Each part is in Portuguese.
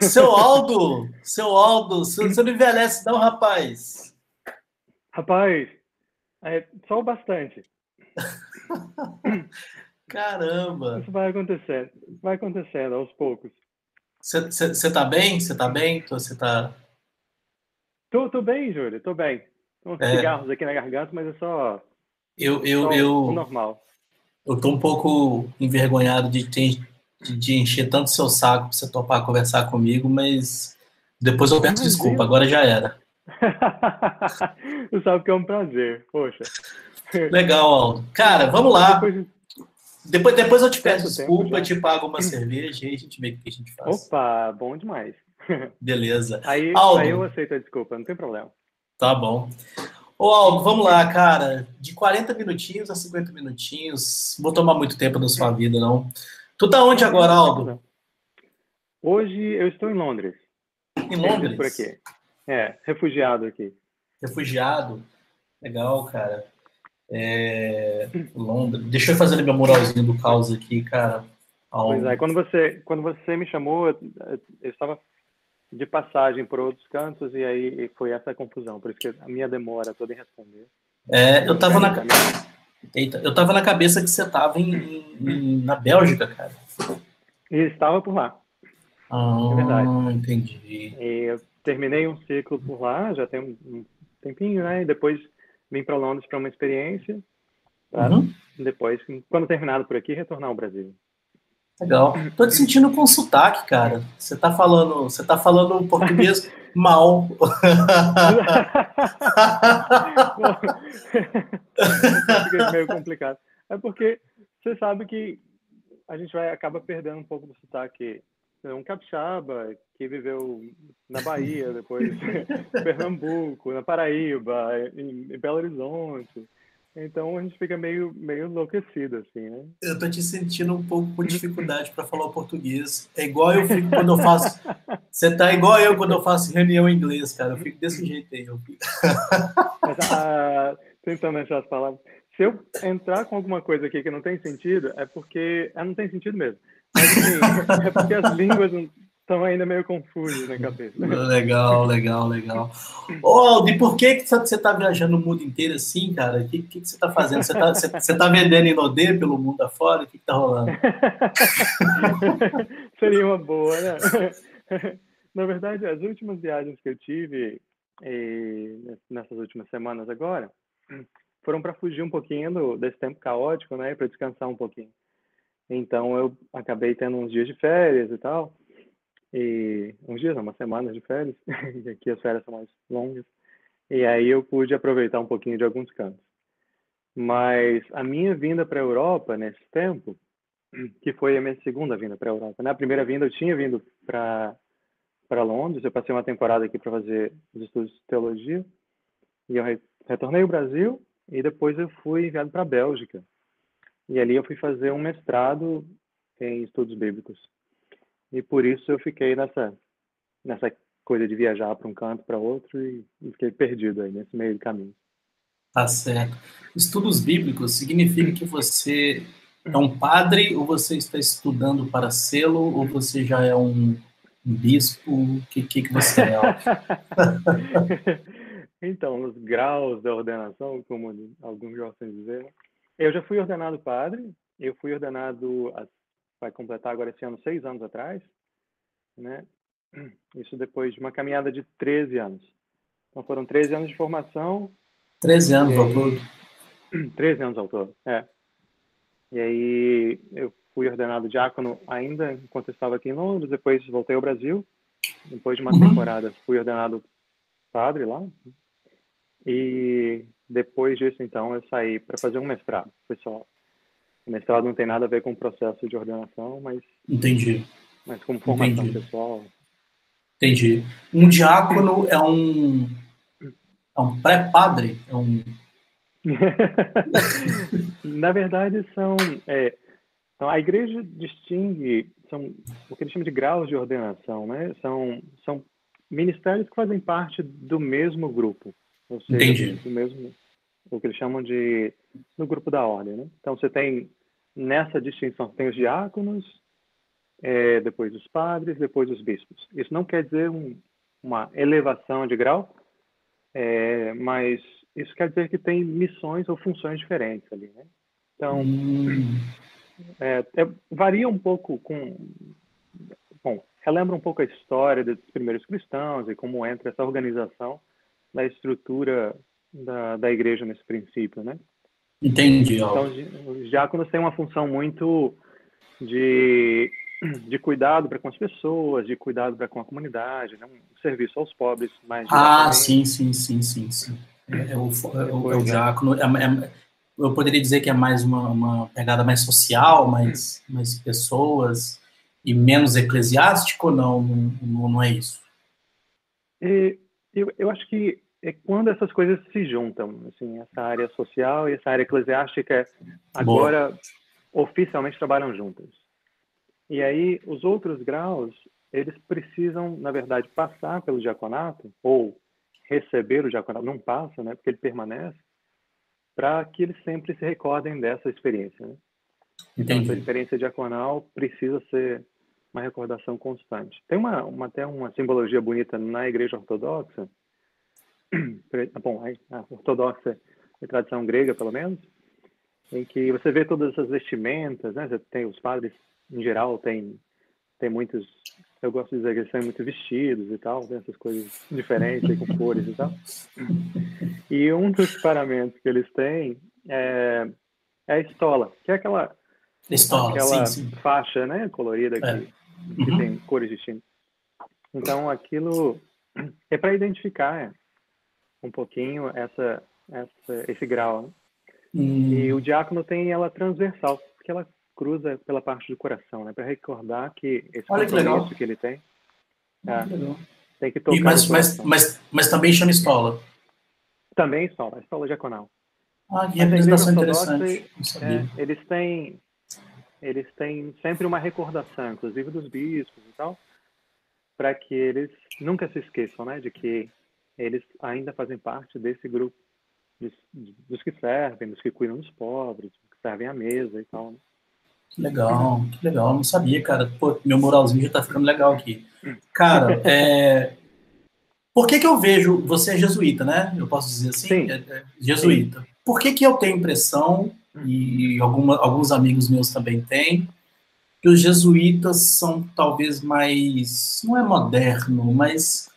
Seu Aldo, seu Aldo, você não envelhece não, rapaz. Rapaz, é só bastante. Caramba. Isso vai acontecendo, vai acontecendo aos poucos. Você tá bem? Você tá bem? Você tá... Tô, tô bem, Júlio, tô bem. Tem uns é. cigarros aqui na garganta, mas é só, eu, eu, só eu, normal. Eu tô um pouco envergonhado de ter de, de encher tanto seu saco para você topar conversar comigo, mas depois eu peço desculpa, agora já era. Você sabe que é um prazer, poxa. Legal, Aldo. Cara, vamos lá. Depois, depois, eu te peço desculpa, te pago uma cerveja e a gente vê o que a gente faz. Opa, bom demais. Beleza. Aí, Aldo, aí eu aceito a desculpa, não tem problema. Tá bom. Ô, Aldo, vamos lá, cara. De 40 minutinhos a 50 minutinhos, vou tomar muito tempo da sua vida, não. Tu tá onde agora, Aldo? Hoje eu estou em Londres. Em Londres? Por aqui. É, refugiado aqui. Refugiado? Legal, cara. É... Londres. Deixa eu fazer meu moralzinho do caos aqui, cara. Pois é, quando você, quando você me chamou, eu, eu estava de passagem por outros cantos e aí foi essa confusão, por isso que a minha demora toda em responder. É, eu estava na Eita, eu tava na cabeça que você tava em, em, na Bélgica, cara. E estava por lá. Ah, é verdade. entendi. E eu terminei um ciclo por lá, já tem um tempinho, né? E depois vim para Londres para uma experiência. Para uhum. depois, quando terminado por aqui, retornar ao Brasil. Legal. Tô te sentindo com sotaque, cara. Você tá falando, você tá falando português mal. é meio complicado. É porque você sabe que a gente vai acaba perdendo um pouco do sotaque. Um capixaba que viveu na Bahia, depois Pernambuco, na Paraíba, em Belo Horizonte. Então a gente fica meio, meio enlouquecido, assim, né? Eu tô te sentindo um pouco com dificuldade para falar o português. É igual eu fico quando eu faço. Você tá igual eu quando eu faço reunião em inglês, cara. Eu fico desse jeito aí. Eu fico... Mas, ah, tentando achar as palavras. Se eu entrar com alguma coisa aqui que não tem sentido, é porque. Ah, não tem sentido mesmo. Mas, assim, é porque as línguas estão ainda meio confusos na cabeça. Legal, legal, legal. Ô, e por que, que você está viajando o mundo inteiro assim, cara? O que, que, que você está fazendo? Você está você, você tá vendendo Inodê pelo mundo afora? O que está rolando? Seria uma boa, né? Na verdade, as últimas viagens que eu tive e, nessas últimas semanas agora foram para fugir um pouquinho do, desse tempo caótico, né? Para descansar um pouquinho. Então, eu acabei tendo uns dias de férias e tal e uns dias, umas semanas de férias, e aqui as férias são mais longas, e aí eu pude aproveitar um pouquinho de alguns cantos. Mas a minha vinda para a Europa nesse tempo, que foi a minha segunda vinda para a Europa, né? A primeira vinda eu tinha vindo para para Londres, eu passei uma temporada aqui para fazer os estudos de teologia, e eu retornei ao Brasil e depois eu fui enviado para a Bélgica. E ali eu fui fazer um mestrado em estudos bíblicos. E por isso eu fiquei nessa, nessa coisa de viajar para um canto, para outro, e fiquei perdido aí nesse meio do caminho. Tá certo. Estudos bíblicos significa que você é um padre, ou você está estudando para sê-lo, ou você já é um, bispo? O que, que, que você é? então, nos graus da ordenação, como alguns gostam de dizer, eu já fui ordenado padre, eu fui ordenado vai completar agora esse ano seis anos atrás, né? Isso depois de uma caminhada de 13 anos. Então foram 13 anos de formação. 13 anos ao todo? 13 anos ao todo, é. E aí eu fui ordenado diácono ainda enquanto estava aqui em Londres, depois voltei ao Brasil. Depois de uma uhum. temporada fui ordenado padre lá. E depois disso, então, eu saí para fazer um mestrado. Foi só o mestrado não tem nada a ver com o processo de ordenação, mas. Entendi. Mas como formação Entendi. pessoal. Entendi. Um diácono é um. É um pré-padre? É um. Na verdade, são. É, então, a igreja distingue são o que eles chamam de graus de ordenação, né? São, são ministérios que fazem parte do mesmo grupo. Ou seja, Entendi. do mesmo, o que eles chamam de do grupo da ordem, né? Então você tem nessa distinção, tem os diáconos, é, depois os padres, depois os bispos. Isso não quer dizer um, uma elevação de grau, é, mas isso quer dizer que tem missões ou funções diferentes ali, né? Então, hum. é, é, varia um pouco com... Bom, relembra um pouco a história dos primeiros cristãos e como entra essa organização da estrutura da, da igreja nesse princípio, né? Entendi. Então, os diáconos têm uma função muito de, de cuidado para com as pessoas, de cuidado para com a comunidade, né? um serviço aos pobres mais Ah, sim, sim, sim, sim, sim. É, é o, é o, é o diácono, eu poderia dizer que é mais uma, uma pegada mais social, mais, mais pessoas e menos eclesiástico não? Não, não é isso? Eu, eu acho que é quando essas coisas se juntam, assim, essa área social e essa área eclesiástica agora Boa. oficialmente trabalham juntas. E aí os outros graus, eles precisam, na verdade, passar pelo diaconato ou receber o diaconato, não passa, né, porque ele permanece, para que eles sempre se recordem dessa experiência, né? Então, essa experiência diaconal precisa ser uma recordação constante. Tem uma, uma até uma simbologia bonita na Igreja Ortodoxa, bom, a ortodoxa de tradição grega, pelo menos, em que você vê todas essas vestimentas, né? Você tem os padres, em geral, tem, tem muitos, eu gosto de dizer que eles têm muitos vestidos e tal, tem essas coisas diferentes, com cores e tal. E um dos paramentos que eles têm é, é a estola, que é aquela, estola, aquela sim, sim. faixa, né, colorida que, é. que uhum. tem cores distintas. Então, aquilo é para identificar é, um pouquinho essa, essa esse grau. Né? Hum. E o diácono tem ela transversal, porque ela cruza pela parte do coração, né? Para recordar que esse Olha compromisso que, que ele tem. É, tem que tocar. E, mas, mas, mas, mas também chama estola. Também estola, estola diaconal. Ah, que representação interessante. É, eles têm eles têm sempre uma recordação, inclusive dos bispos e tal, para que eles nunca se esqueçam, né, de que eles ainda fazem parte desse grupo dos, dos que servem, dos que cuidam dos pobres, dos que servem à mesa e tal. Né? Que legal, que legal. Não sabia, cara. Pô, meu moralzinho já tá ficando legal aqui. Cara, é... por que que eu vejo... Você é jesuíta, né? Eu posso dizer assim? Sim. É, é jesuíta. Sim. Por que que eu tenho impressão, e alguma, alguns amigos meus também têm, que os jesuítas são talvez mais... Não é moderno, mas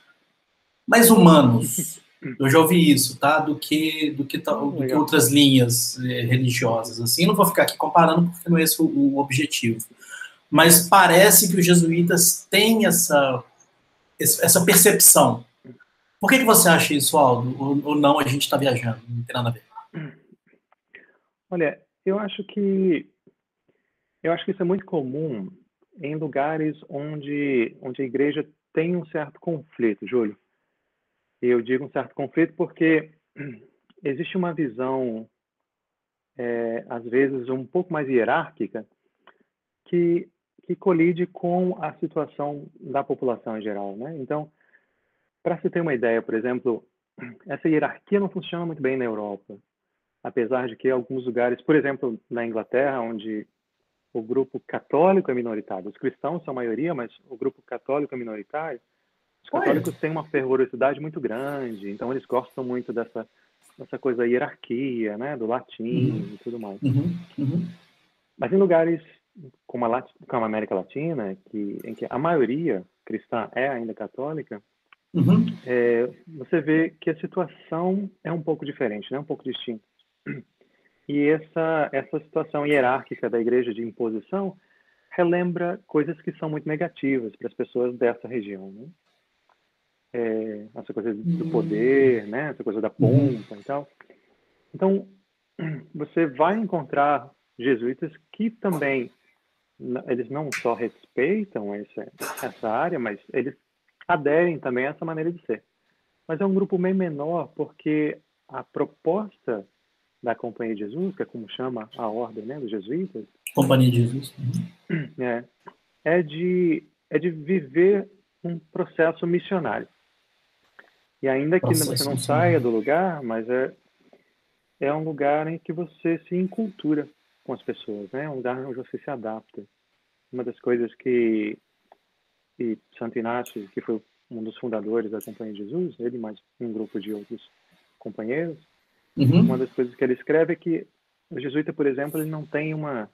mais humanos. Eu já ouvi isso, tá? Do que do que, do que outras linhas eh, religiosas. Assim, não vou ficar aqui comparando porque não é esse o, o objetivo. Mas parece que os jesuítas têm essa essa percepção. Por que, que você acha isso, Aldo? Ou, ou não? A gente está viajando, não tem nada a ver. Olha, eu acho que eu acho que isso é muito comum em lugares onde onde a igreja tem um certo conflito, Júlio. Eu digo um certo conflito porque existe uma visão, é, às vezes, um pouco mais hierárquica, que, que colide com a situação da população em geral. Né? Então, para se ter uma ideia, por exemplo, essa hierarquia não funciona muito bem na Europa, apesar de que alguns lugares, por exemplo, na Inglaterra, onde o grupo católico é minoritário, os cristãos são a maioria, mas o grupo católico é minoritário, os católicos têm uma fervorosidade muito grande, então eles gostam muito dessa, dessa coisa hierarquia, né, do latim uhum. e tudo mais. Uhum. Uhum. Mas em lugares como a, como a América Latina, que, em que a maioria cristã é ainda católica, uhum. é, você vê que a situação é um pouco diferente, né, um pouco distinta. E essa, essa situação hierárquica da igreja de imposição relembra coisas que são muito negativas para as pessoas dessa região. Né? É, essa coisa do poder, né? Essa coisa da uhum. pompa e tal. Então, você vai encontrar jesuítas que também eles não só respeitam essa, essa área, mas eles aderem também a essa maneira de ser. Mas é um grupo bem menor porque a proposta da Companhia de Jesus, que é como chama a ordem né, dos jesuítas, Companhia de Jesus, uhum. é, é de é de viver um processo missionário. E ainda que Nossa, você não saia do lugar, mas é, é um lugar em que você se encultura com as pessoas, né? É um lugar onde você se adapta. uma das coisas que e Santo Inácio, que foi um dos fundadores da Companhia de Jesus, ele mais um grupo de outros companheiros, uhum. uma das coisas que ele escreve é que o jesuíta, por exemplo, ele não tem uma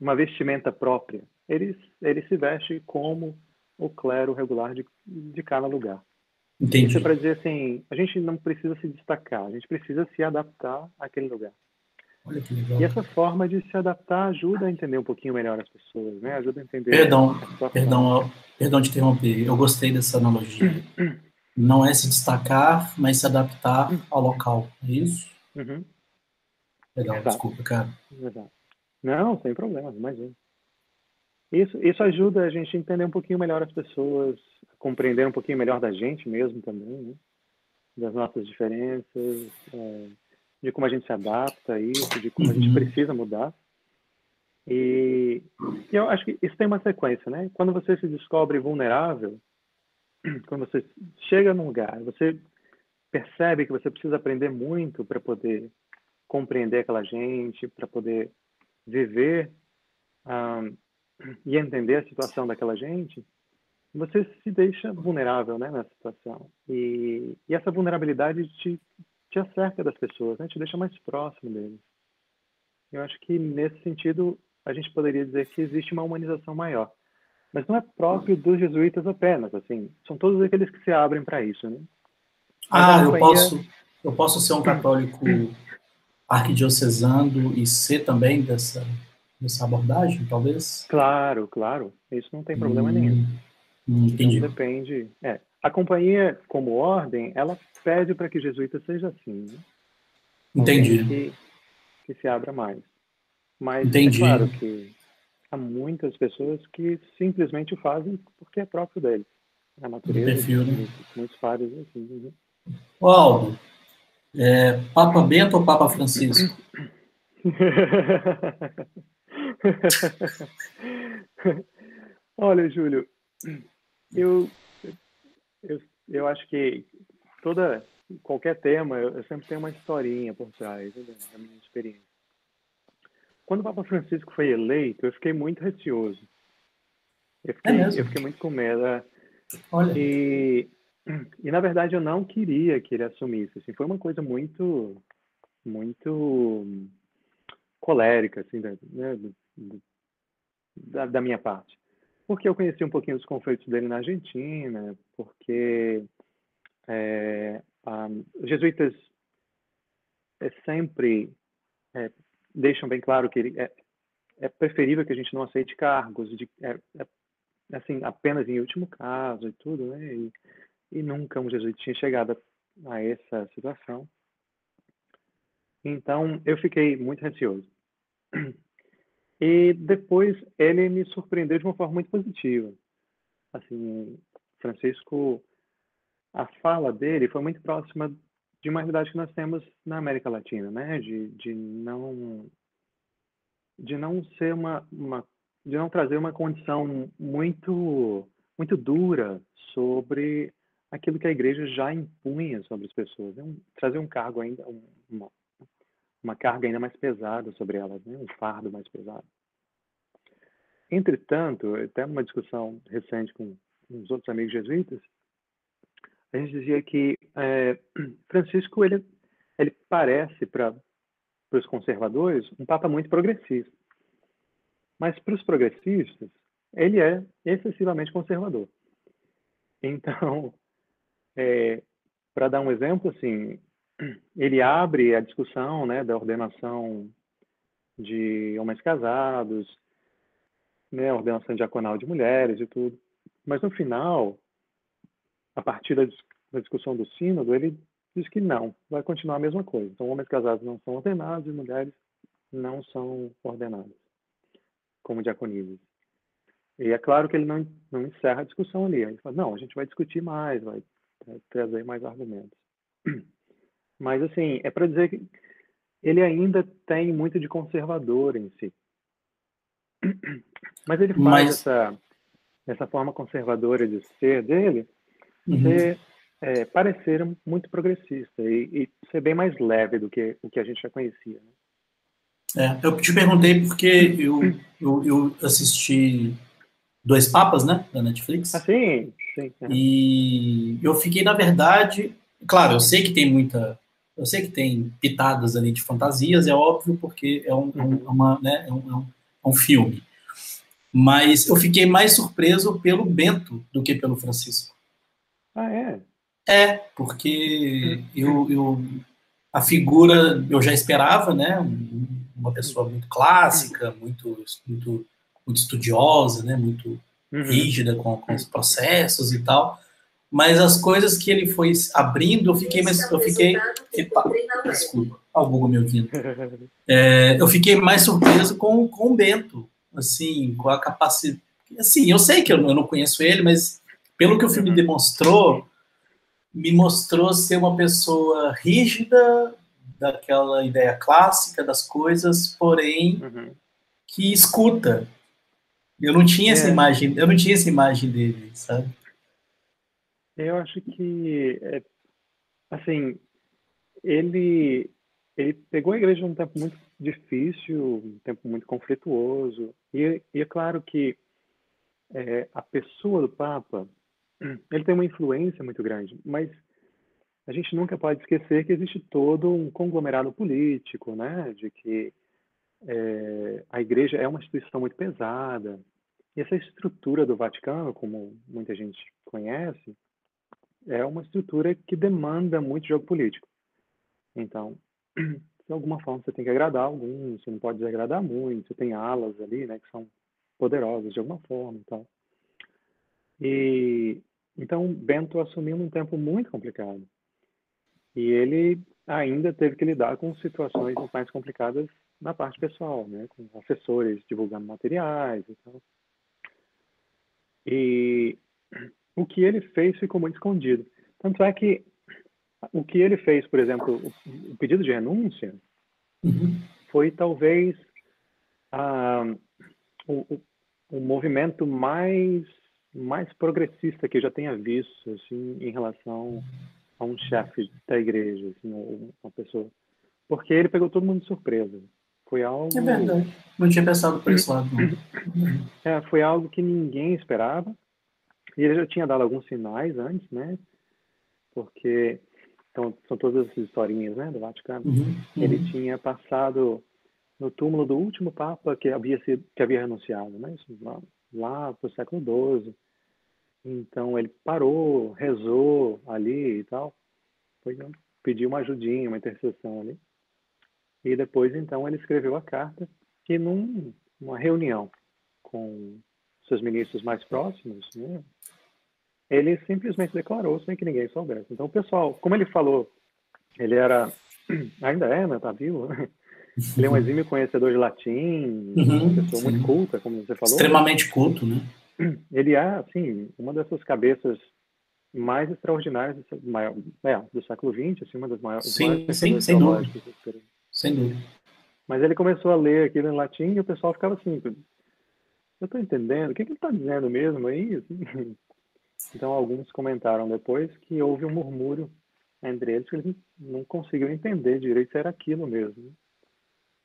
uma vestimenta própria. Ele ele se veste como o clero regular de, de cada lugar. Entendi. Isso é para dizer assim, a gente não precisa se destacar, a gente precisa se adaptar àquele lugar. Olha que legal. E essa forma de se adaptar ajuda a entender um pouquinho melhor as pessoas, né? Ajuda a entender. Perdão, perdão, perdão de interromper. Eu gostei dessa analogia. Não é se destacar, mas se adaptar ao local. É isso? Uhum. Legal, Exato. desculpa, cara. Exato. Não, sem problema, imagina. Isso, isso ajuda a gente a entender um pouquinho melhor as pessoas, compreender um pouquinho melhor da gente mesmo também, né? das nossas diferenças, é, de como a gente se adapta a isso, de como uhum. a gente uhum. precisa mudar. E, e, eu acho que isso tem uma sequência, né? Quando você se descobre vulnerável, quando você chega num lugar, você percebe que você precisa aprender muito para poder compreender aquela gente, para poder viver um, e entender a situação daquela gente, você se deixa vulnerável né, nessa situação. E, e essa vulnerabilidade te te acerca das pessoas, né? te deixa mais próximo deles. Eu acho que nesse sentido a gente poderia dizer que existe uma humanização maior, mas não é próprio dos jesuítas apenas, assim, são todos aqueles que se abrem para isso, né? ah, eu posso, eu posso ser um católico arquidiocesano e ser também dessa dessa abordagem, talvez? Claro, claro, isso não tem problema hum, nenhum. Entendi. Então, depende. É, a companhia, como ordem, ela pede para que jesuíta seja assim. Né? Entendi. Que, que, se abra mais. Mas Entendi. é claro que há muitas pessoas que simplesmente o fazem porque é próprio deles. A natureza. Perfil, né? Muitos padres assim. Né? Aldo, é, Papa Bento ou Papa Francisco? Olha, Júlio, eu eu, eu acho que toda qualquer tema, eu, eu sempre tenho uma historinha por trás né, da minha experiência. Quando o Papa Francisco foi eleito, eu fiquei muito receoso. Eu fiquei, é eu fiquei muito com medo. É. Olha. E, e, na verdade, eu não queria que ele assumisse. Assim, foi uma coisa muito, muito colérica, assim, né, da, da minha parte porque eu conheci um pouquinho dos conflitos dele na Argentina, porque é, um, os jesuítas é, sempre é, deixam bem claro que ele, é, é, preferível que a gente não aceite cargos, de, é, é, assim, apenas em último caso e tudo, né? E, e nunca um jesuíta tinha chegado a, a essa situação. Então, eu fiquei muito receoso. E depois ele me surpreendeu de uma forma muito positiva. Assim, Francisco, a fala dele foi muito próxima de uma realidade que nós temos na América Latina, né? De, de não de não ser uma, uma de não trazer uma condição muito muito dura sobre aquilo que a igreja já impunha sobre as pessoas, né? trazer um cargo ainda uma, uma carga ainda mais pesada sobre elas, né? um fardo mais pesado. Entretanto, até uma discussão recente com uns outros amigos jesuítas, a gente dizia que é, Francisco ele, ele parece para os conservadores um papa muito progressista, mas para os progressistas ele é excessivamente conservador. Então, é, para dar um exemplo, assim, ele abre a discussão né, da ordenação de homens casados, né, ordenação diaconal de mulheres e tudo. Mas no final, a partir da, da discussão do sínodo, ele diz que não, vai continuar a mesma coisa. Então, homens casados não são ordenados e mulheres não são ordenadas como diaconisas. E é claro que ele não, não encerra a discussão ali. Ele fala, não, a gente vai discutir mais, vai, vai trazer mais argumentos. Mas, assim, é para dizer que ele ainda tem muito de conservador em si. Mas ele faz Mas... essa, essa forma conservadora de ser dele uhum. ser, é, parecer muito progressista e, e, ser bem mais leve do que o que a gente já conhecia. Né? É, eu te perguntei porque eu, eu, eu, assisti Dois Papas, né, da Netflix. Ah, sim, sim. É. E eu fiquei, na verdade, claro, eu sei que tem muita, eu sei que tem pitadas ali de fantasias, é óbvio, porque é um, uhum. uma, né, é um, é um filme. Mas eu fiquei mais surpreso pelo Bento do que pelo Francisco. Ah, é? É, porque eu, eu a figura eu já esperava, né? Uma pessoa muito clássica, muito, muito, muito estudiosa, né? Muito uhum. rígida com, com os processos e tal. Mas as coisas que ele foi abrindo, eu fiquei mais, eu fiquei, epa, desculpa, o Google me ouvindo. É, eu fiquei mais surpreso com, com o Bento, assim, com a capacidade. Assim, eu sei que eu, eu não conheço ele, mas pelo que o filme uhum. demonstrou, me mostrou ser uma pessoa rígida daquela ideia clássica das coisas, porém uhum. que escuta. Eu não tinha é. essa imagem, eu não tinha essa imagem dele, sabe? Eu acho que é, assim, ele ele pegou a igreja num tempo muito difícil, um tempo muito conflituoso, e, e é claro que é, a pessoa do Papa ele tem uma influência muito grande, mas a gente nunca pode esquecer que existe todo um conglomerado político, né, de que é, a igreja é uma instituição muito pesada. E essa estrutura do Vaticano, como muita gente conhece, é uma estrutura que demanda muito jogo político. Então, de alguma forma você tem que agradar alguns, você não pode desagradar muito, você tem alas ali, né, que são poderosas de alguma forma, então. E então, Bento assumiu num tempo muito complicado. E ele ainda teve que lidar com situações mais complicadas na parte pessoal, né? Com assessores divulgando materiais e tal. E o que ele fez ficou muito escondido. Tanto é que o que ele fez, por exemplo, o, pedido de renúncia, uhum. foi talvez ah, o, o, movimento mais mais progressista que eu já tenha visto, assim, em relação a um chefe da igreja, assim, uma pessoa. Porque ele pegou todo mundo de surpresa. Foi algo... É verdade. Não tinha pensado por esse lado, É, foi algo que ninguém esperava. E ele já tinha dado alguns sinais antes, né? Porque então, são todas essas historinhas, né, do Vaticano. Uhum, uhum. Ele tinha passado no túmulo do último papa que havia sido que havia renunciado, né? Isso, lá, lá para o século XII. Então ele parou, rezou ali e tal, foi, né, pediu uma ajudinha, uma intercessão ali. E depois então ele escreveu a carta e num, numa reunião com seus ministros mais próximos, né, ele simplesmente declarou sem que ninguém soubesse. Então o pessoal, como ele falou, ele era, ainda é, né, tá vivo, ele é um exímio conhecedor de latim, uhum, uma pessoa sim. muito culta, como você falou. Extremamente culto, né? Ele é, assim, uma dessas cabeças mais extraordinárias do, maior, é, do século XX, assim, uma das maiores. Sim, sim, sem dúvida. Sem dúvida. Mas ele começou a ler aquilo em latim e o pessoal ficava assim, eu estou entendendo, o que, que ele está dizendo mesmo aí? Assim, então, alguns comentaram depois que houve um murmúrio entre eles que eles não conseguiam entender direito se era aquilo mesmo.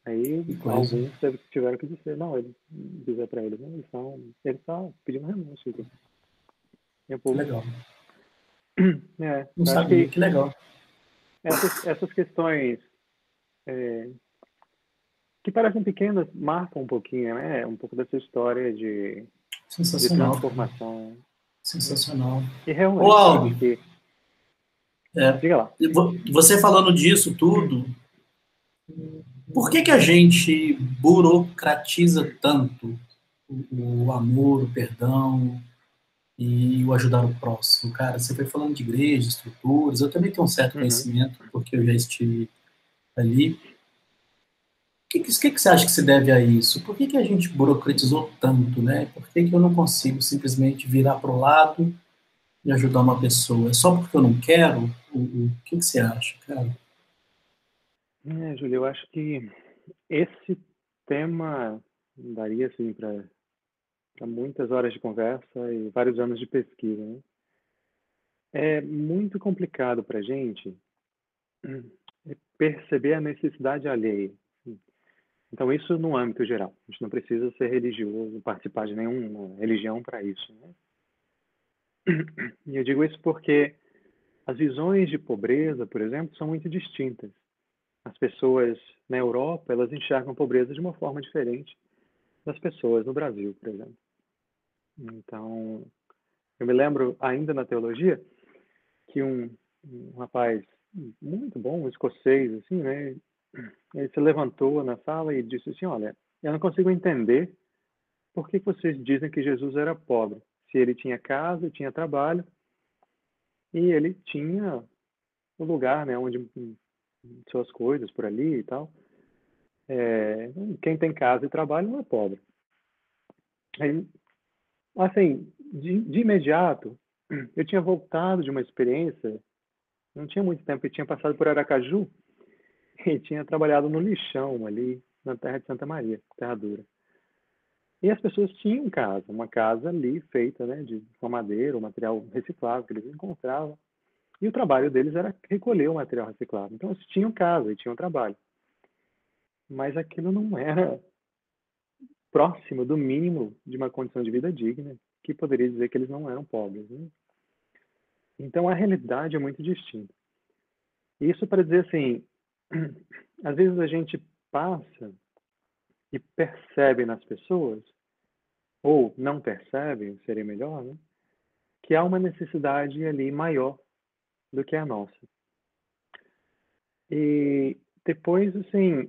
Aí alguns teve, tiveram que dizer, não, ele dizer para eles, eles estão, ele está pedindo renúncia. Aqui. E o Legal. É, não sabia, que, que, legal. Essas, essas questões é, que parecem pequenas marcam um pouquinho, né? Um pouco dessa história de, de transformação. Sensacional. E realmente. Ô, Aldo, que... é, Diga lá. Você falando disso tudo, por que, que a gente burocratiza tanto o, o amor, o perdão e o ajudar o próximo? Cara, você foi falando de igreja, estruturas, eu também tenho um certo uhum. conhecimento, porque eu já estive ali. Que, que, que, você acha que se deve a isso? Por que, que a gente burocratizou tanto, né? Por que, que eu não consigo simplesmente virar para o lado e ajudar uma pessoa? É só porque eu não quero? O, o que, que você acha, cara? É, Júlio, eu acho que esse tema daria assim para muitas horas de conversa e vários anos de pesquisa. Né? É muito complicado para a gente perceber a necessidade alheia. Então, isso no âmbito geral. A gente não precisa ser religioso, participar de nenhuma religião para isso. Né? E eu digo isso porque as visões de pobreza, por exemplo, são muito distintas. As pessoas na Europa, elas enxergam a pobreza de uma forma diferente das pessoas no Brasil, por exemplo. Então, eu me lembro ainda na teologia que um, um rapaz muito bom, um escocês, assim, né? Ele se levantou na sala e disse assim, olha, eu não consigo entender por que vocês dizem que Jesus era pobre, se ele tinha casa, tinha trabalho, e ele tinha o um lugar, né, onde suas coisas por ali e tal. É, quem tem casa e trabalho não é pobre. Aí, assim, de, de imediato, eu tinha voltado de uma experiência, não tinha muito tempo, eu tinha passado por Aracaju e tinha trabalhado no lixão ali, na terra de Santa Maria, terra dura. E as pessoas tinham casa, uma casa ali feita né, de madeira, um material reciclável que eles encontravam. E o trabalho deles era recolher o material reciclável. Então, eles tinham casa e tinham trabalho. Mas aquilo não era próximo do mínimo de uma condição de vida digna, que poderia dizer que eles não eram pobres. Né? Então, a realidade é muito distinta. Isso para dizer assim, às vezes a gente passa e percebe nas pessoas, ou não percebe, seria melhor, né? que há uma necessidade ali maior do que a nossa. E depois, assim,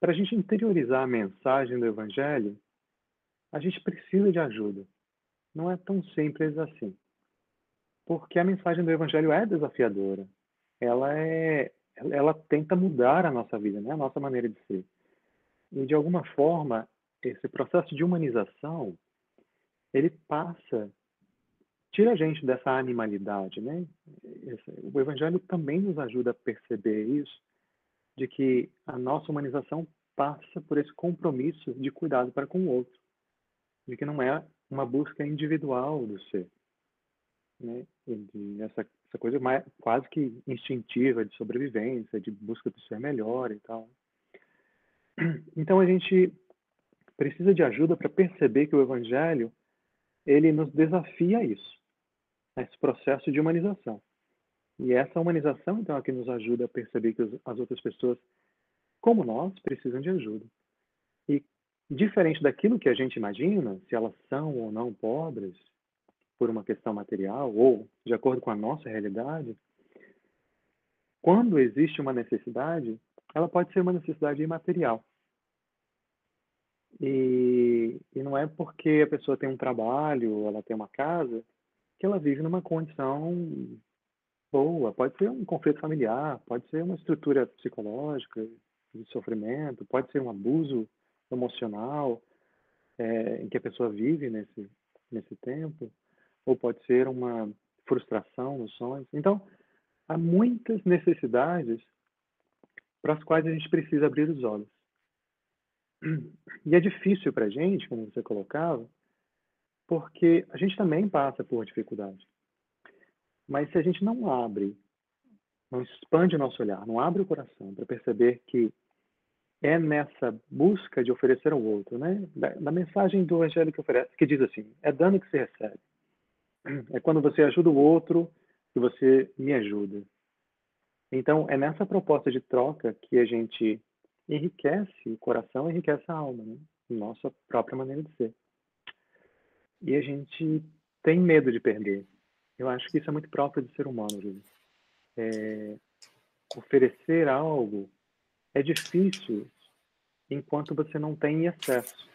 para a gente interiorizar a mensagem do Evangelho, a gente precisa de ajuda. Não é tão simples assim. Porque a mensagem do Evangelho é desafiadora. Ela é, ela tenta mudar a nossa vida, né? a nossa maneira de ser. E, de alguma forma, esse processo de humanização, ele passa tira a gente dessa animalidade, né? O Evangelho também nos ajuda a perceber isso, de que a nossa humanização passa por esse compromisso de cuidado para com o outro, de que não é uma busca individual do ser, né? De essa, essa coisa mais, quase que instintiva de sobrevivência, de busca do ser melhor e tal. Então a gente precisa de ajuda para perceber que o Evangelho ele nos desafia a isso esse processo de humanização. E essa humanização, então, é que nos ajuda a perceber que as outras pessoas, como nós, precisam de ajuda. E, diferente daquilo que a gente imagina, se elas são ou não pobres, por uma questão material, ou de acordo com a nossa realidade, quando existe uma necessidade, ela pode ser uma necessidade imaterial. E, e não é porque a pessoa tem um trabalho, ela tem uma casa, que ela vive numa condição boa. Pode ser um conflito familiar, pode ser uma estrutura psicológica de sofrimento, pode ser um abuso emocional é, em que a pessoa vive nesse, nesse tempo, ou pode ser uma frustração nos sonhos. Então, há muitas necessidades para as quais a gente precisa abrir os olhos. E é difícil para a gente, como você colocava, porque a gente também passa por dificuldade. Mas se a gente não abre, não expande o nosso olhar, não abre o coração para perceber que é nessa busca de oferecer ao outro, né? Da, da, mensagem do Evangelho que oferece, que diz assim: é dando que se recebe. É quando você ajuda o outro que você me ajuda. Então, é nessa proposta de troca que a gente enriquece o coração, enriquece a alma, né? Nossa própria maneira de ser e a gente tem medo de perder. Eu acho que isso é muito próprio do ser humano, Júlio. É, oferecer algo é difícil enquanto você não tem excesso,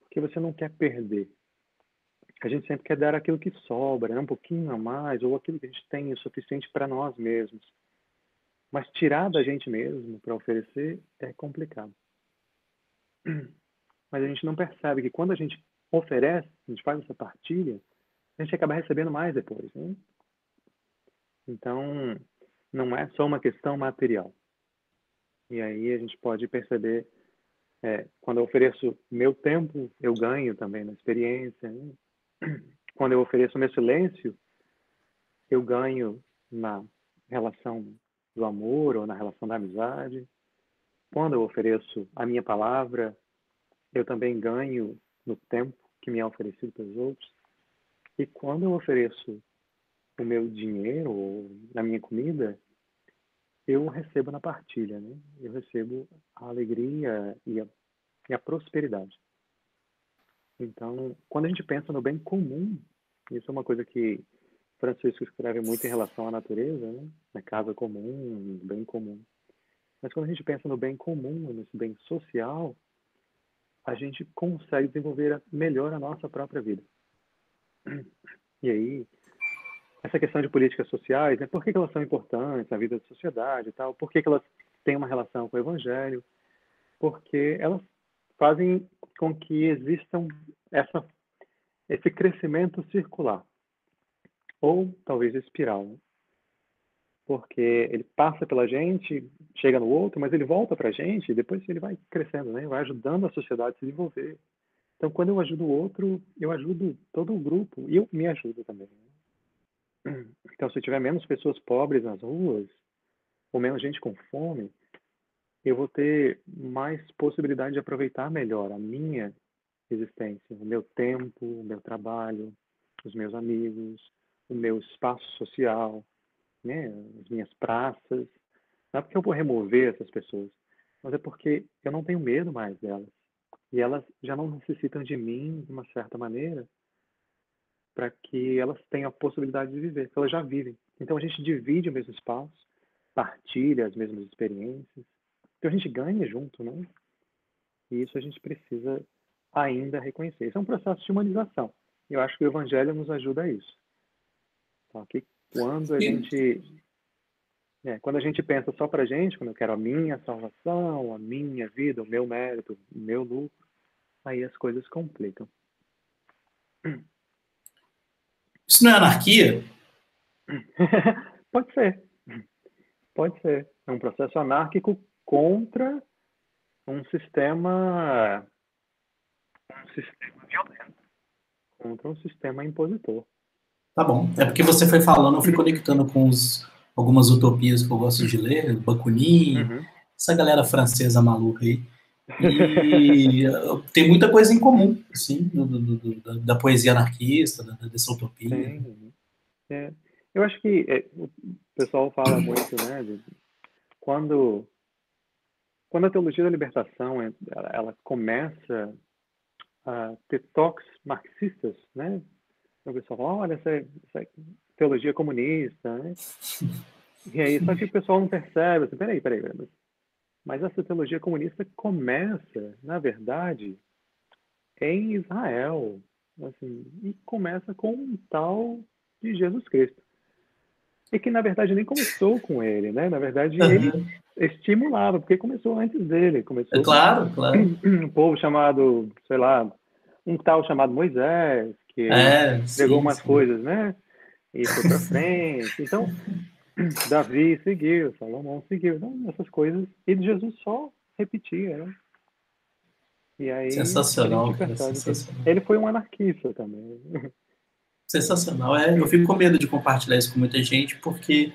porque você não quer perder. A gente sempre quer dar aquilo que sobra, né? um pouquinho a mais, ou aquilo que a gente tem o suficiente para nós mesmos. Mas tirar da gente mesmo para oferecer é complicado. Mas a gente não percebe que quando a gente oferece, a gente faz essa partilha, a gente acaba recebendo mais depois. Né? Então, não é só uma questão material. E aí a gente pode perceber, é, quando eu ofereço meu tempo, eu ganho também na experiência. Né? Quando eu ofereço meu silêncio, eu ganho na relação do amor ou na relação da amizade. quando eu ofereço a minha palavra, eu também ganho no tempo que me é oferecido pelos outros. E quando eu ofereço o meu dinheiro ou a minha comida, eu recebo na partilha, né? Eu recebo a alegria e a, e a prosperidade. Então, quando a gente pensa no bem comum, isso é uma coisa que Francisco escreve muito em relação à natureza, né? na casa comum, bem comum. Mas quando a gente pensa no bem comum, nesse bem social, a gente consegue desenvolver melhor a nossa própria vida. E aí, essa questão de políticas sociais, né? por que, que elas são importantes na vida da sociedade e tal? Por que, que elas têm uma relação com o evangelho? Porque elas fazem com que existam essa, esse crescimento circular, ou talvez espiral. Né? Porque ele passa pela gente, chega no outro, mas ele volta para a gente e depois ele vai crescendo, né? vai ajudando a sociedade a se desenvolver. Então, quando eu ajudo o outro, eu ajudo todo o grupo e eu me ajudo também. Né? Então, se tiver menos pessoas pobres nas ruas, ou menos gente com fome, eu vou ter mais possibilidade de aproveitar melhor a minha existência, o meu tempo, o meu trabalho, os meus amigos, o meu espaço social, né, as minhas praças. Não é porque eu vou remover essas pessoas, mas é porque eu não tenho medo mais delas. E elas já não necessitam de mim, de uma certa maneira, para que elas tenham a possibilidade de viver, elas já vivem. Então a gente divide o mesmo espaço, partilha as mesmas experiências, então a gente ganha junto, né? E isso a gente precisa ainda reconhecer. Isso é um processo de humanização. Eu acho que o Evangelho nos ajuda a isso. Tá? Que quando a gente é, quando a gente pensa só para gente, quando eu quero a minha salvação, a minha vida, o meu mérito, o meu lucro, aí as coisas complicam. Isso não é anarquia? Pode ser. Pode ser. É um processo anárquico contra um sistema um sistema violento, contra um sistema impositor. Tá bom. É porque você foi falando, eu fui conectando com os, algumas utopias que eu gosto de ler, Bakunin, uhum. essa galera francesa maluca aí. E tem muita coisa em comum, assim, do, do, do, da poesia anarquista, da, dessa utopia. É. Eu acho que é, o pessoal fala muito, né, de, quando quando a teologia da libertação ela, ela começa a ter toques marxistas, né? O pessoal fala, olha, essa, essa teologia comunista, né? E aí, só que o pessoal não percebe, assim, peraí, peraí, peraí, mas essa teologia comunista começa, na verdade, em Israel, assim, e começa com um tal de Jesus Cristo. E que, na verdade, nem começou com ele, né? Na verdade, uhum. ele estimulava, porque começou antes dele. Começou é claro, claro. Um povo chamado, sei lá, um tal chamado Moisés, que é, pegou umas sim. coisas, né? E foi para frente. Então, Davi seguiu, Salomão seguiu. Então, essas coisas. E Jesus só repetia, né? E aí, sensacional, cara, sensacional. Ele foi um anarquista também. Sensacional. É, eu fico com medo de compartilhar isso com muita gente, porque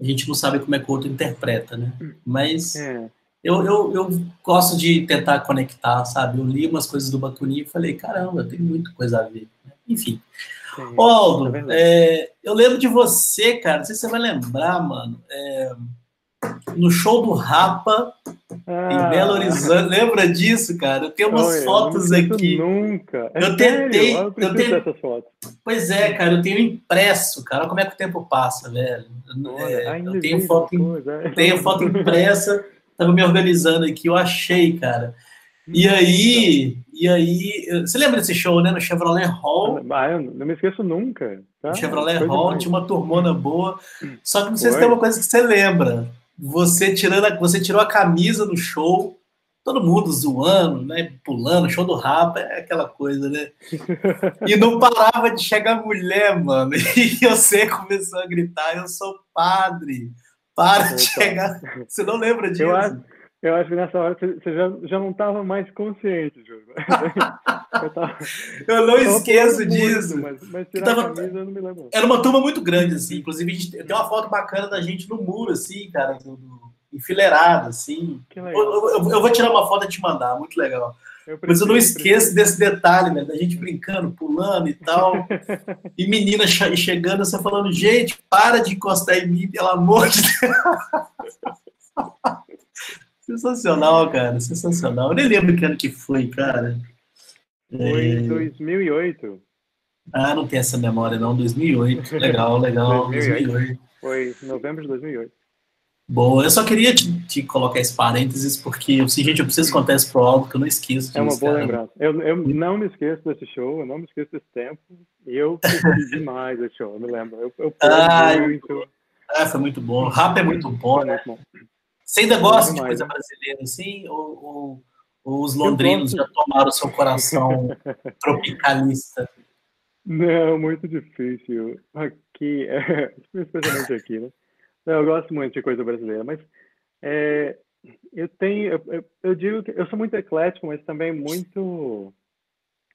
a gente não sabe como é que o outro interpreta, né? Mas é. eu, eu, eu gosto de tentar conectar, sabe? Eu li umas coisas do Bakunin e falei, caramba, tem muita coisa a ver. Enfim. Ô, Aldo, é, é eu lembro de você, cara, não sei se você vai lembrar, mano, é, no show do Rapa, ah. em Belo Horizonte. Lembra disso, cara? Eu tenho umas Oi, fotos aqui. Nunca. É eu tentei. Eu, eu tenho essas fotos. Pois é, cara, eu tenho impresso, cara. Olha como é que o tempo passa, velho. É, eu tenho foto, coisa, tenho foto impressa, tava me organizando aqui, eu achei, cara. E aí, e aí, você lembra desse show, né? No Chevrolet Hall. Ah, eu não me esqueço nunca. Tá? No Chevrolet Hall, tinha uma turmona boa. Só que não sei Foi. se tem uma coisa que você lembra você tirando a, você tirou a camisa no show, todo mundo zoando, né, pulando, show do rapa, é aquela coisa, né? E não parava de chegar mulher, mano. E você começou a gritar: "Eu sou padre". Para de chegar. Você não lembra disso? Eu acho, eu acho que nessa hora você já, já não estava mais consciente, Júlio. Eu, tava, eu não eu esqueço disso. Muito, mas, mas tava, camisa, eu não me lembro. Era uma turma muito grande, assim. Inclusive, a gente, tem uma foto bacana da gente no muro, assim, cara, do, enfileirado, assim. Eu, eu, eu, vou tirar uma foto e te mandar, muito legal. Eu Mas eu não esqueço desse detalhe, né? Da gente brincando, pulando e tal. e menina chegando, você falando, gente, para de encostar em mim, pelo amor de Deus. sensacional, cara, sensacional. Eu nem lembro que ano que foi, cara. Foi em é... 2008. Ah, não tem essa memória, não. 2008. Legal, legal. 2008. 2008. Foi novembro de 2008. Boa, eu só queria te, te, colocar esse parênteses, porque eu sei, gente, eu preciso contar isso pro Aldo, que eu não esqueço. É uma boa cara. lembrança. Eu, eu não me esqueço desse show, eu não me esqueço desse tempo, e eu curti demais esse show, eu me lembro. Eu, eu ah, muito. Ah, foi muito bom. O rap é muito bom, né? Muito bom. Você ainda gosta de coisa brasileira assim? Ou, ou, ou os londrinos já tomaram seu coração tropicalista? Não, muito difícil. Aqui, especialmente aqui, né? Eu gosto muito de coisa brasileira, mas é, eu tenho, eu, eu, digo que eu sou muito eclético, mas também muito,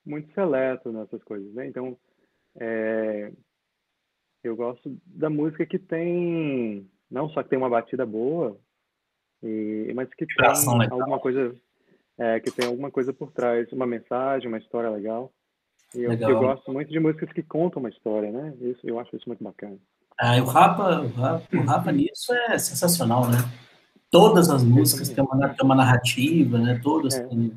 muito seleto nessas coisas, né? Então, é, eu gosto da música que tem, não só que tem uma batida boa, e, mas que tem alguma coisa, é, que tem alguma coisa por trás, uma mensagem, uma história legal. E eu, eu gosto muito de músicas que contam uma história, né? Isso, eu acho isso muito bacana. Ah, o Rapa, o Rapa, o Rapa nisso é sensacional, né? Todas as músicas têm uma, têm uma narrativa, né? Todas é. têm...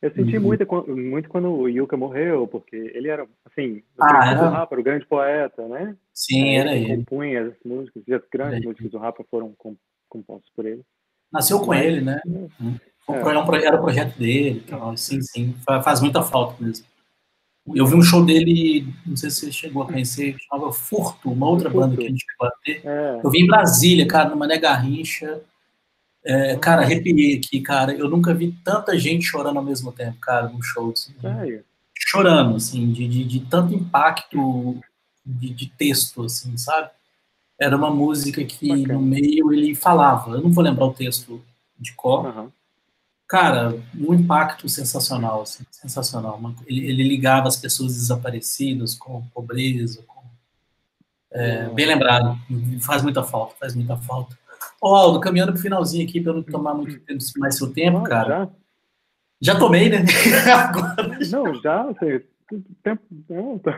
Eu senti uhum. muito, muito quando o Yuka morreu, porque ele era, assim, ah, era... o Rapa, o grande poeta, né? Sim, é, era ele. compunha as músicas, e as grandes músicas do Rapa foram compostas por ele. Nasceu com ele, né? É. Era, o projeto dele, então, sim, sim, faz muita falta mesmo. Eu vi um show dele, não sei se você chegou a conhecer, chamava Furto, uma outra banda que a gente chegou a ter. É. Eu vi em Brasília, cara, no Mané Garrincha. É, cara, arrepiei aqui, cara. Eu nunca vi tanta gente chorando ao mesmo tempo, cara, num show. Assim, chorando, assim, de, de, de tanto impacto de, de, texto, assim, sabe? Era uma música que Bacana. no meio ele falava. Eu não vou lembrar o texto de cor, uhum cara, um impacto sensacional, assim, sensacional. Ele, ele, ligava as pessoas desaparecidas com pobreza, com, é, bem lembrado, faz muita falta, faz muita falta. Ô, Aldo, caminhando pro finalzinho aqui, para não tomar muito tempo, mais seu tempo, cara. Já? já tomei, né? Agora, não, já, você, tempo, não, tá,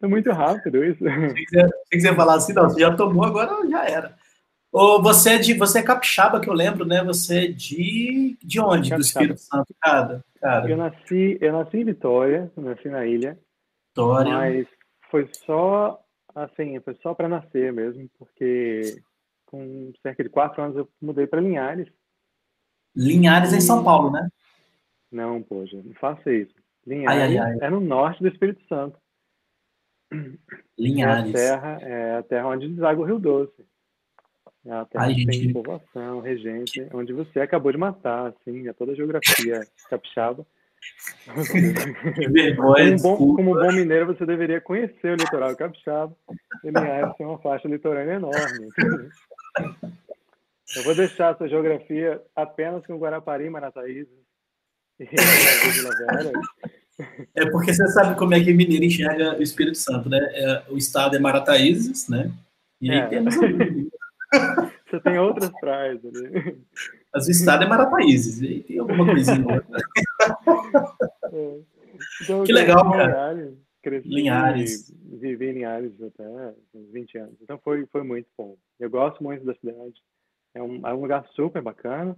tá, muito rápido isso. Se quiser, se quiser falar assim, não, você já tomou, agora já era. Ou você é de você é capixaba, que eu lembro, né? Você é de de onde? Capixaba. Do Espírito Santo, cara, cara. Eu nasci, eu nasci em Vitória, nasci na ilha. Vitória. Mas foi só assim, foi só para nascer mesmo, porque com cerca de quatro anos eu mudei para Linhares. Linhares é em São Paulo, né? Não, poxa, não faça isso. Linhares ai, ai, ai. é no norte do Espírito Santo. Linhares. É a terra, é a terra onde deságua o Rio Doce. Ela tem, Ai, tem povoação, regente, onde você acabou de matar, assim, é toda a geografia capixaba. vergonha, como, bom, como bom mineiro, você deveria conhecer o litoral capixaba. Ele é uma faixa litorânea enorme. Eu vou deixar essa geografia apenas com Guarapari, Marataízes e É porque você sabe como é que o mineiro enxerga o Espírito Santo, né? É, o estado é Marataízes, né? E aí é. temos Você tem outras praias ali. Mas o estado é Marataízes, e tem alguma coisinha. é. Então, que legal, cara. Cresci, Linhares. Vivi em Linhares até uns 20 anos. Então foi, foi muito bom. Eu gosto muito da cidade. É um, é um lugar super bacana.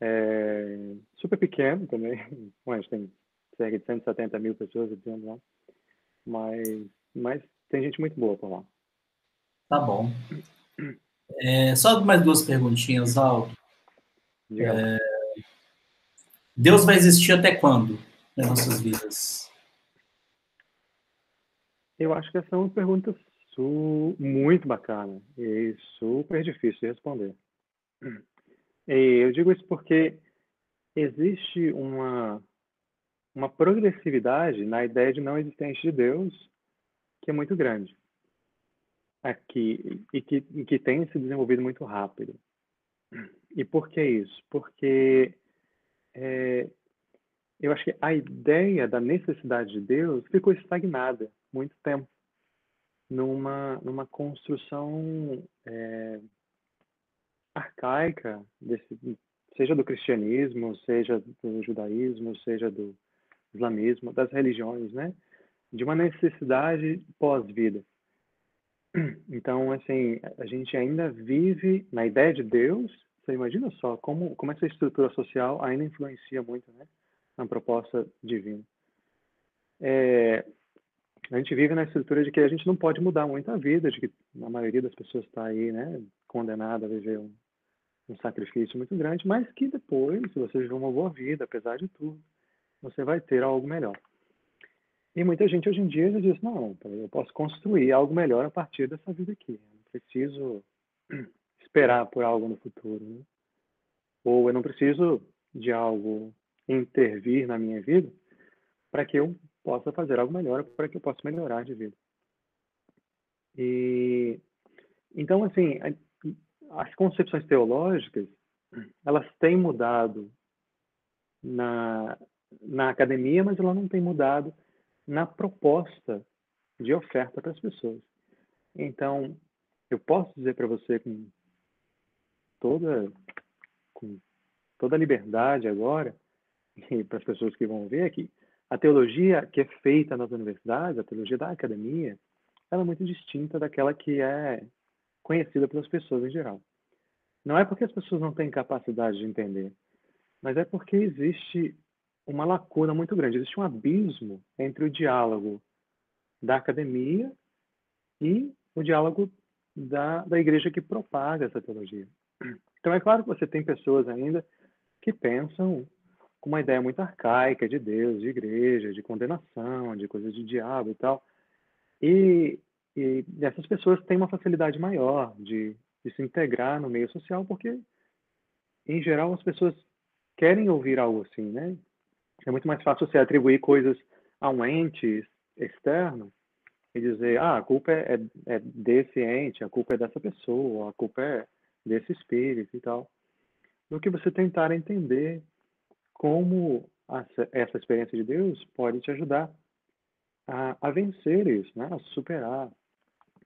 É, super pequeno também. Gente tem cerca de 170 mil pessoas vivendo lá. Mas, mas tem gente muito boa por lá. Tá bom. É, só mais duas perguntinhas, Aldo. É, Deus vai existir até quando nas nossas vidas? Eu acho que essa é uma pergunta muito bacana e super difícil de responder. E eu digo isso porque existe uma, uma progressividade na ideia de não existência de Deus que é muito grande aqui e que, e que tem se desenvolvido muito rápido. E por que isso? Porque é, eu acho que a ideia da necessidade de Deus ficou estagnada muito tempo numa numa construção é, arcaica, desse, seja do cristianismo, seja do judaísmo, seja do islamismo, das religiões, né? De uma necessidade pós-vida. Então, assim, a gente ainda vive na ideia de Deus. Você imagina só como, como essa estrutura social ainda influencia muito, né? Na proposta divina. É, a gente vive na estrutura de que a gente não pode mudar muito a vida, de que a maioria das pessoas está aí, né, condenada a viver um, um sacrifício muito grande, mas que depois, se você viver uma boa vida, apesar de tudo, você vai ter algo melhor. E muita gente hoje em dia já diz, não, eu posso construir algo melhor a partir dessa vida aqui. Eu não preciso esperar por algo no futuro. Né? Ou eu não preciso de algo intervir na minha vida para que eu possa fazer algo melhor, para que eu possa melhorar de vida. E então assim, as concepções teológicas, elas têm mudado na na academia, mas ela não tem mudado na proposta de oferta para as pessoas. Então, eu posso dizer para você com toda com toda a liberdade agora e para as pessoas que vão ver que a teologia que é feita nas universidades, a teologia da academia, ela é muito distinta daquela que é conhecida pelas pessoas em geral. Não é porque as pessoas não têm capacidade de entender, mas é porque existe uma lacuna muito grande, existe um abismo entre o diálogo da academia e o diálogo da, da igreja que propaga essa teologia. Então, é claro que você tem pessoas ainda que pensam com uma ideia muito arcaica de Deus, de igreja, de condenação, de coisas de diabo e tal. E, e essas pessoas têm uma facilidade maior de, de se integrar no meio social, porque, em geral, as pessoas querem ouvir algo assim, né? É muito mais fácil você atribuir coisas a um ente externo e dizer, ah, a culpa é, é, é desse ente, a culpa é dessa pessoa, a culpa é desse espírito e tal, do que você tentar entender como essa experiência de Deus pode te ajudar a, a vencer isso, né? a superar.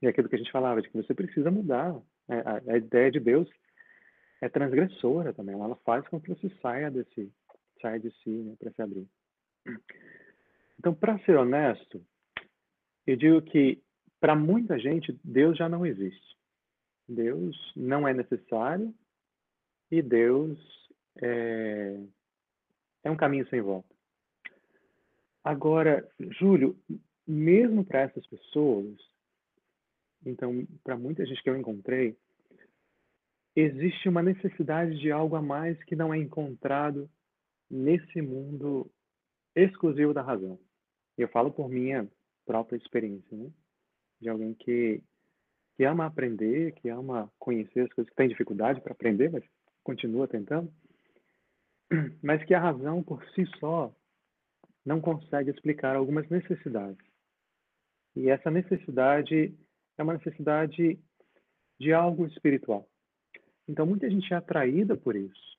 E aquilo que a gente falava, de que você precisa mudar. Né? A, a, ideia de Deus é transgressora também, ela faz com que você saia desse, saia de si, né, para se abrir. Então, para ser honesto, eu digo que para muita gente Deus já não existe. Deus não é necessário e Deus é, é um caminho sem volta. Agora, Júlio, mesmo para essas pessoas, então, para muita gente que eu encontrei, existe uma necessidade de algo a mais que não é encontrado nesse mundo exclusivo da razão. Eu falo por minha própria experiência, né? De alguém que, que ama aprender, que ama conhecer as coisas, que tem dificuldade para aprender, mas continua tentando mas que a razão por si só não consegue explicar algumas necessidades. E essa necessidade é uma necessidade de algo espiritual. Então, muita gente é atraída por isso.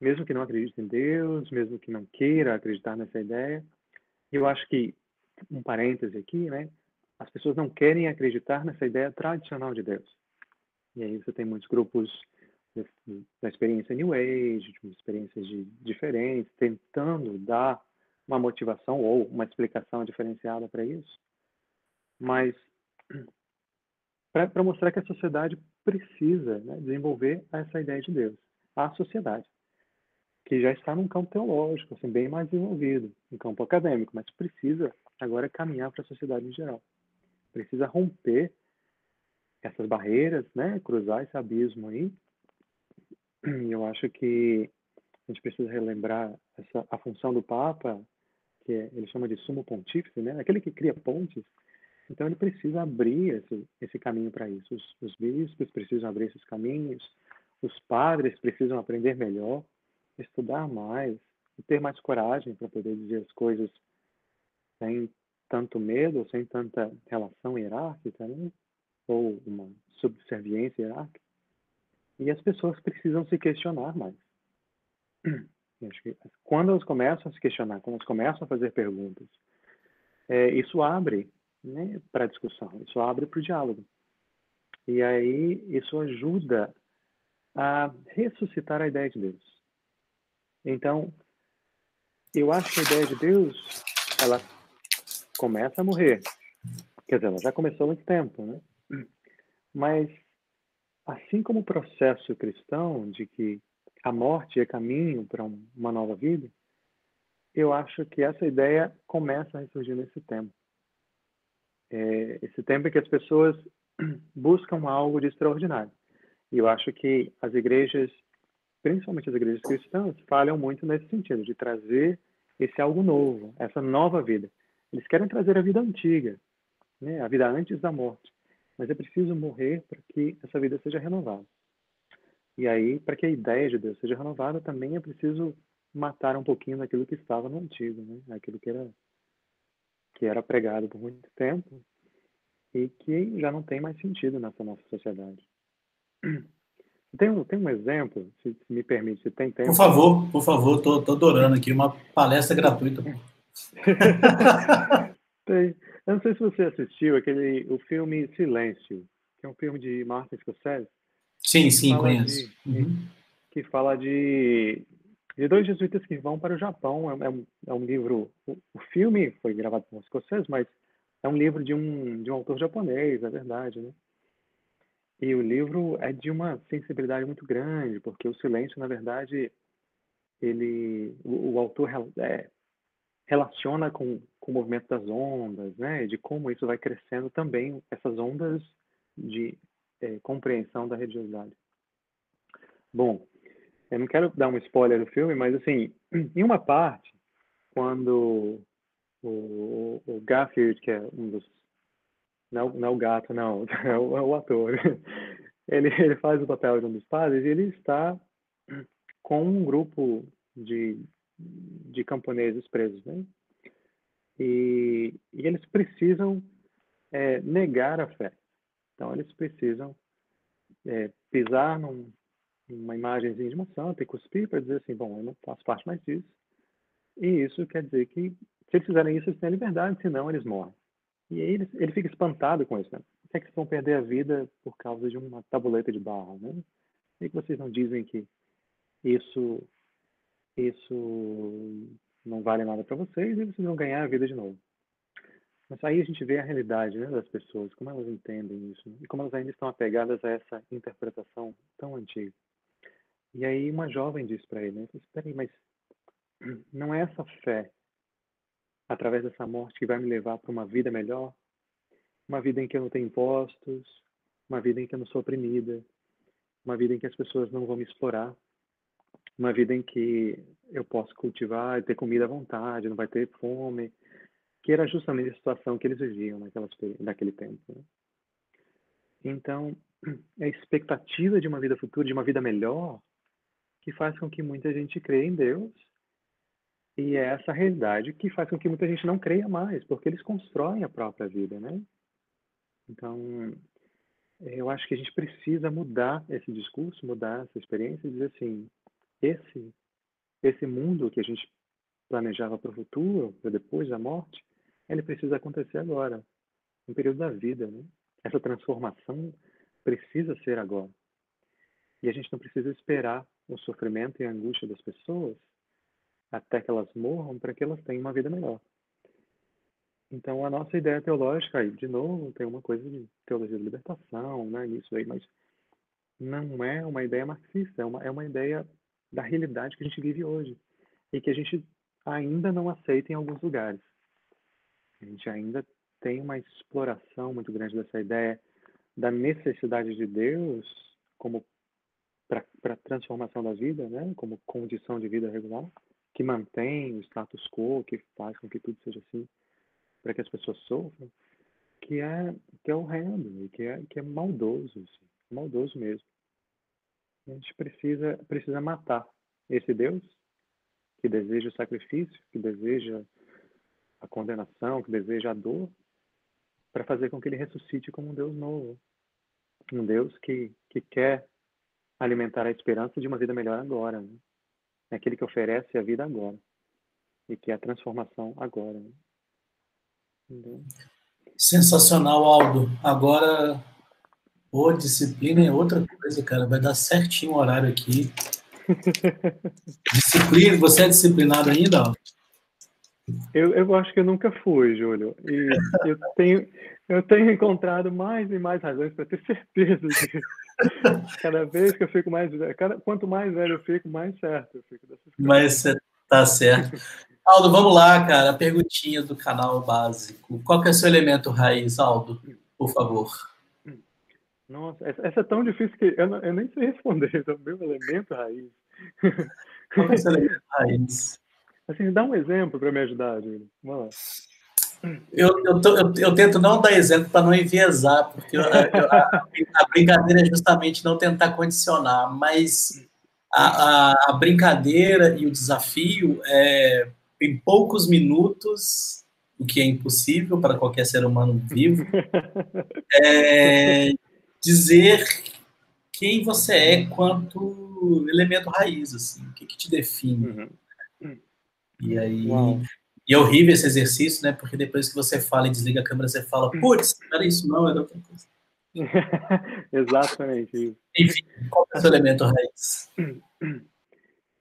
Mesmo que não acredite em Deus, mesmo que não queira acreditar nessa ideia. Eu acho que, um parêntese aqui, né? As pessoas não querem acreditar nessa ideia tradicional de Deus. E aí você tem muitos grupos da experiência New Age, de experiências de, diferentes, tentando dar uma motivação ou uma explicação diferenciada para isso. Mas para mostrar que a sociedade precisa né, desenvolver essa ideia de Deus. A sociedade, que já está num campo teológico, assim, bem mais desenvolvido, um campo acadêmico, mas precisa agora caminhar para a sociedade em geral. Precisa romper essas barreiras, né, cruzar esse abismo aí eu acho que a gente precisa relembrar essa, a função do Papa, que é, ele chama de sumo pontífice, né? aquele que cria pontes. Então ele precisa abrir esse, esse caminho para isso. Os, os bispos precisam abrir esses caminhos, os padres precisam aprender melhor, estudar mais, e ter mais coragem para poder dizer as coisas sem tanto medo, sem tanta relação hierárquica, né? ou uma subserviência hierárquica. E as pessoas precisam se questionar mais. que quando elas começam a se questionar, quando elas começam a fazer perguntas, é, isso abre né, para discussão, isso abre para o diálogo. E aí isso ajuda a ressuscitar a ideia de Deus. Então, eu acho que a ideia de Deus, ela começa a morrer. Quer dizer, ela já começou há muito tempo, né? Mas, assim como o processo cristão de que a morte é caminho para uma nova vida, eu acho que essa ideia começa a ressurgir nesse tempo. É, esse tempo em que as pessoas buscam algo de extraordinário. E eu acho que as igrejas, principalmente as igrejas cristãs, falham muito nesse sentido, de trazer esse algo novo, essa nova vida. Eles querem trazer a vida antiga, né? a vida antes da morte. Mas é preciso morrer para que essa vida seja renovada. E aí, para que a ideia de Deus seja renovada, também é preciso matar um pouquinho daquilo que estava no antigo, né? Aquilo que era que era pregado por muito tempo e que já não tem mais sentido nessa nossa sociedade. Tem um, tem um exemplo, se, se me permite, se tem tempo. Por favor, por favor, tô, tô adorando aqui uma palestra gratuita. tem. Eu não sei se você assistiu aquele o filme Silêncio, que é um filme de Martin Scorsese. Sim, sim, conheço. De, uhum. Que fala de, de dois jesuítas que vão para o Japão. É, é, um, é um livro. O, o, filme foi gravado por Scorsese, mas é um livro de um, de um autor japonês, é verdade, né? E o livro é de uma sensibilidade muito grande, porque o silêncio, na verdade, ele, o, o autor é, relaciona com, com o movimento das ondas, né? De como isso vai crescendo também, essas ondas de é, compreensão da religiosidade. Bom, eu não quero dar um spoiler do filme, mas assim, em uma parte, quando o, o Garfield, que é um dos. Não, não é o gato, não, é o, é o ator. Ele, ele faz o papel de um dos padres e ele está com um grupo de, de camponeses presos, né? E, e eles precisam é, negar a fé. Então, eles precisam é, pisar num, numa imagenzinha de uma santa e cuspir para dizer assim, bom, eu não faço parte mais disso. E isso quer dizer que, se eles fizerem isso, eles têm liberdade, senão eles morrem. E aí ele, ele fica espantado com isso, né? Por que, é que vocês vão perder a vida por causa de uma tabuleta de barro, né? Por que vocês não dizem que isso, isso não vale nada para vocês e vocês vão ganhar a vida de novo? Mas aí a gente vê a realidade né, das pessoas, como elas entendem isso, né? e como elas ainda estão apegadas a essa interpretação tão antiga. E aí uma jovem disse para ele, né, espera aí, mas não é essa fé, através dessa morte, que vai me levar para uma vida melhor? Uma vida em que eu não tenho impostos, uma vida em que eu não sou oprimida, uma vida em que as pessoas não vão me explorar, uma vida em que eu posso cultivar e ter comida à vontade, não vai ter fome, que era justamente a situação que eles viviam naquela, naquele tempo. Né? Então, a expectativa de uma vida futura, de uma vida melhor, que faz com que muita gente creia em Deus, e é essa realidade que faz com que muita gente não creia mais, porque eles constroem a própria vida, né? Então, eu acho que a gente precisa mudar esse discurso, mudar essa experiência e dizer assim, esse esse mundo que a gente planejava para o futuro, para depois da morte, ele precisa acontecer agora, no período da vida. Né? Essa transformação precisa ser agora. E a gente não precisa esperar o sofrimento e a angústia das pessoas até que elas morram para que elas tenham uma vida melhor. Então, a nossa ideia teológica, aí, de novo, tem uma coisa de teologia de libertação, né, nisso aí, mas não é uma ideia marxista, é uma, é uma ideia da realidade que a gente vive hoje e que a gente ainda não aceita em alguns lugares. A gente ainda tem uma exploração muito grande dessa ideia da necessidade de Deus como para a transformação da vida, né, como condição de vida regular, que mantém o status quo, que faz com que tudo seja assim, para que as pessoas sofram, que é que é horrendo, que é que é maldoso, assim, maldoso mesmo. A gente precisa precisa matar esse Deus que deseja o sacrifício, que deseja a condenação, que deseja a dor, para fazer com que ele ressuscite como um Deus novo. Um Deus que, que quer alimentar a esperança de uma vida melhor agora. Né? É aquele que oferece a vida agora. E que é a transformação agora. Né? Sensacional, Aldo. Agora, Pô, disciplina é outra coisa, cara. Vai dar certinho o horário aqui. Disciplina, você é disciplinado ainda? Eu, eu acho que eu nunca fui, Júlio. E eu tenho, eu tenho encontrado mais e mais razões para ter certeza disso. Cada vez que eu fico mais. Cada, quanto mais velho eu fico, mais certo eu fico dessas coisas. Mas você tá certo. Aldo, vamos lá, cara. Perguntinha do canal básico. Qual que é o seu elemento raiz, Aldo? Por favor. Nossa, essa é tão difícil que eu, não, eu nem sei responder. É o meu elemento raiz. Qual é o seu elemento raiz? Assim, dá um exemplo para me ajudar, Júlio. Vamos lá. Eu, eu, tô, eu, eu, tento não dar exemplo para não enviesar, porque eu, a, a, brincadeira é justamente não tentar condicionar, mas a, a, a brincadeira e o desafio é, em poucos minutos, o que é impossível para qualquer ser humano vivo, é dizer quem você é quanto elemento raiz, assim, o que, que te define. Uhum. E aí. Uau. E é horrível esse exercício, né? Porque depois que você fala e desliga a câmera, você fala, putz, não era isso, não, era outra coisa. Exatamente. Enfim, qual é o seu elemento raiz?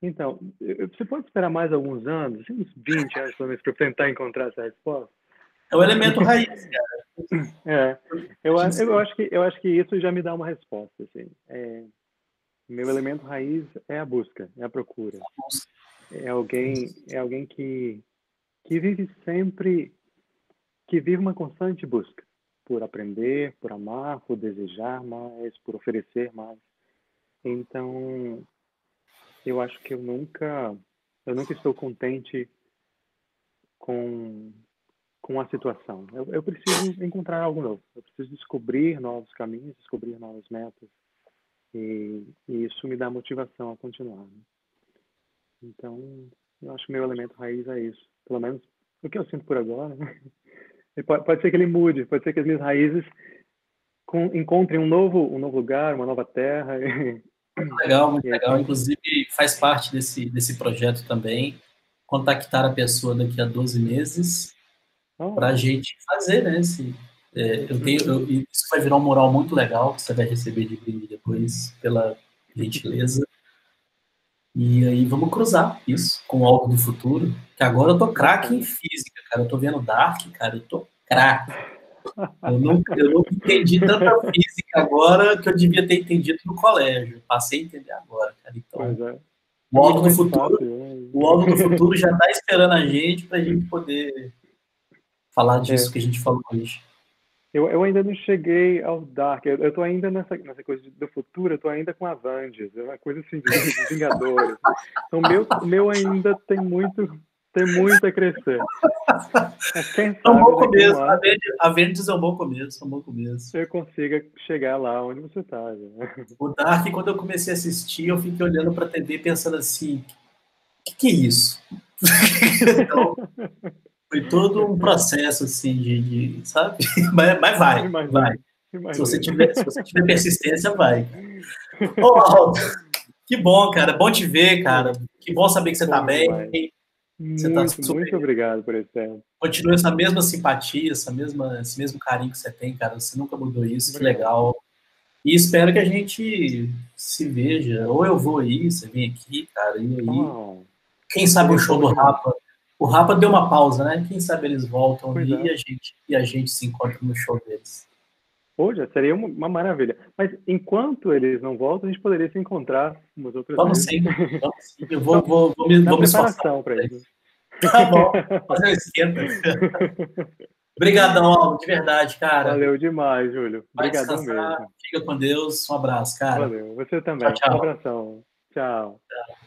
Então, você pode esperar mais alguns anos, assim, uns 20 anos, pelo menos, para tentar encontrar essa resposta? É o elemento raiz, cara. É, eu, eu, acho que, eu acho que isso já me dá uma resposta. Assim. É, meu elemento raiz é a busca, é a procura. É alguém, é alguém que, que vive sempre, que vive uma constante busca por aprender, por amar, por desejar mais, por oferecer mais. Então, eu acho que eu nunca, eu nunca estou contente com com a situação. Eu, eu preciso encontrar algo novo. Eu preciso descobrir novos caminhos, descobrir novas metas. E, e isso me dá motivação a continuar. Né? Então, eu acho que meu elemento raiz é isso. Pelo menos o que eu sinto por agora. Pode, pode, ser que ele mude, pode ser que as minhas raízes com, encontrem um novo, um novo lugar, uma nova terra. Muito legal, muito legal. Inclusive, faz parte desse, desse projeto também contactar a pessoa daqui a 12 meses oh. para a gente fazer, né? Esse, é, eu tenho, eu, isso vai virar um mural muito legal que você vai receber de brinde depois, pela gentileza. E aí vamos cruzar isso com algo do futuro. Que agora eu tô craque em física, cara. Eu tô vendo Dark, cara. Eu tô craque. Eu não, eu não entendi tanta física agora que eu devia ter entendido no colégio. Passei a entender agora, cara. Então, é. o algo do futuro, né? o algo do futuro já está esperando a gente para a gente poder falar disso é. que a gente falou hoje. Eu, eu ainda não cheguei ao Dark. Eu, eu tô ainda nessa, nessa coisa do futuro, eu tô ainda com Avengers. É uma coisa assim de, Vingadores. Então, o meu, meu ainda tem muito, tem muito a crescer. quem é um bom começo. Lá, Avengers é um bom começo, é um bom começo. Eu consiga chegar lá onde você tá. O Dark, quando eu comecei a assistir, eu fiquei olhando pra TV pensando assim, o que, que é isso? então, foi todo um processo, assim, de, de sabe? Mas, mas vai, Imagina. vai. Imagina. Se você, tiver, se você tiver persistência, vai. Ô, Aldo, que bom, cara. Bom te ver, cara. Que bom saber que você está bem. Você tá muito, tá super... muito obrigado por esse tempo. Continua essa mesma simpatia, essa mesma, esse mesmo carinho que você tem, cara. Você nunca mudou isso, que legal. E espero que a gente se veja. Ou eu vou aí, você vem aqui, cara. E aí. Oh, quem sabe o show do Rapa o Rapa deu uma pausa, né? Quem sabe eles voltam e, é. a gente, e a gente se encontra no show deles. Hoje seria uma, uma, maravilha. Mas enquanto eles não voltam, a gente poderia se encontrar umas outras vamos vezes. Sim, vamos sim. Eu vou, vou, vou, me, vou me esforçar. isso. Tá bom, fazer um esquenta. Obrigadão, de verdade, cara. Valeu demais, Júlio. Obrigadão mesmo. Fica com Deus. Um abraço, cara. Valeu. Você também. Tchau, tchau. Um abração. Tchau. tchau.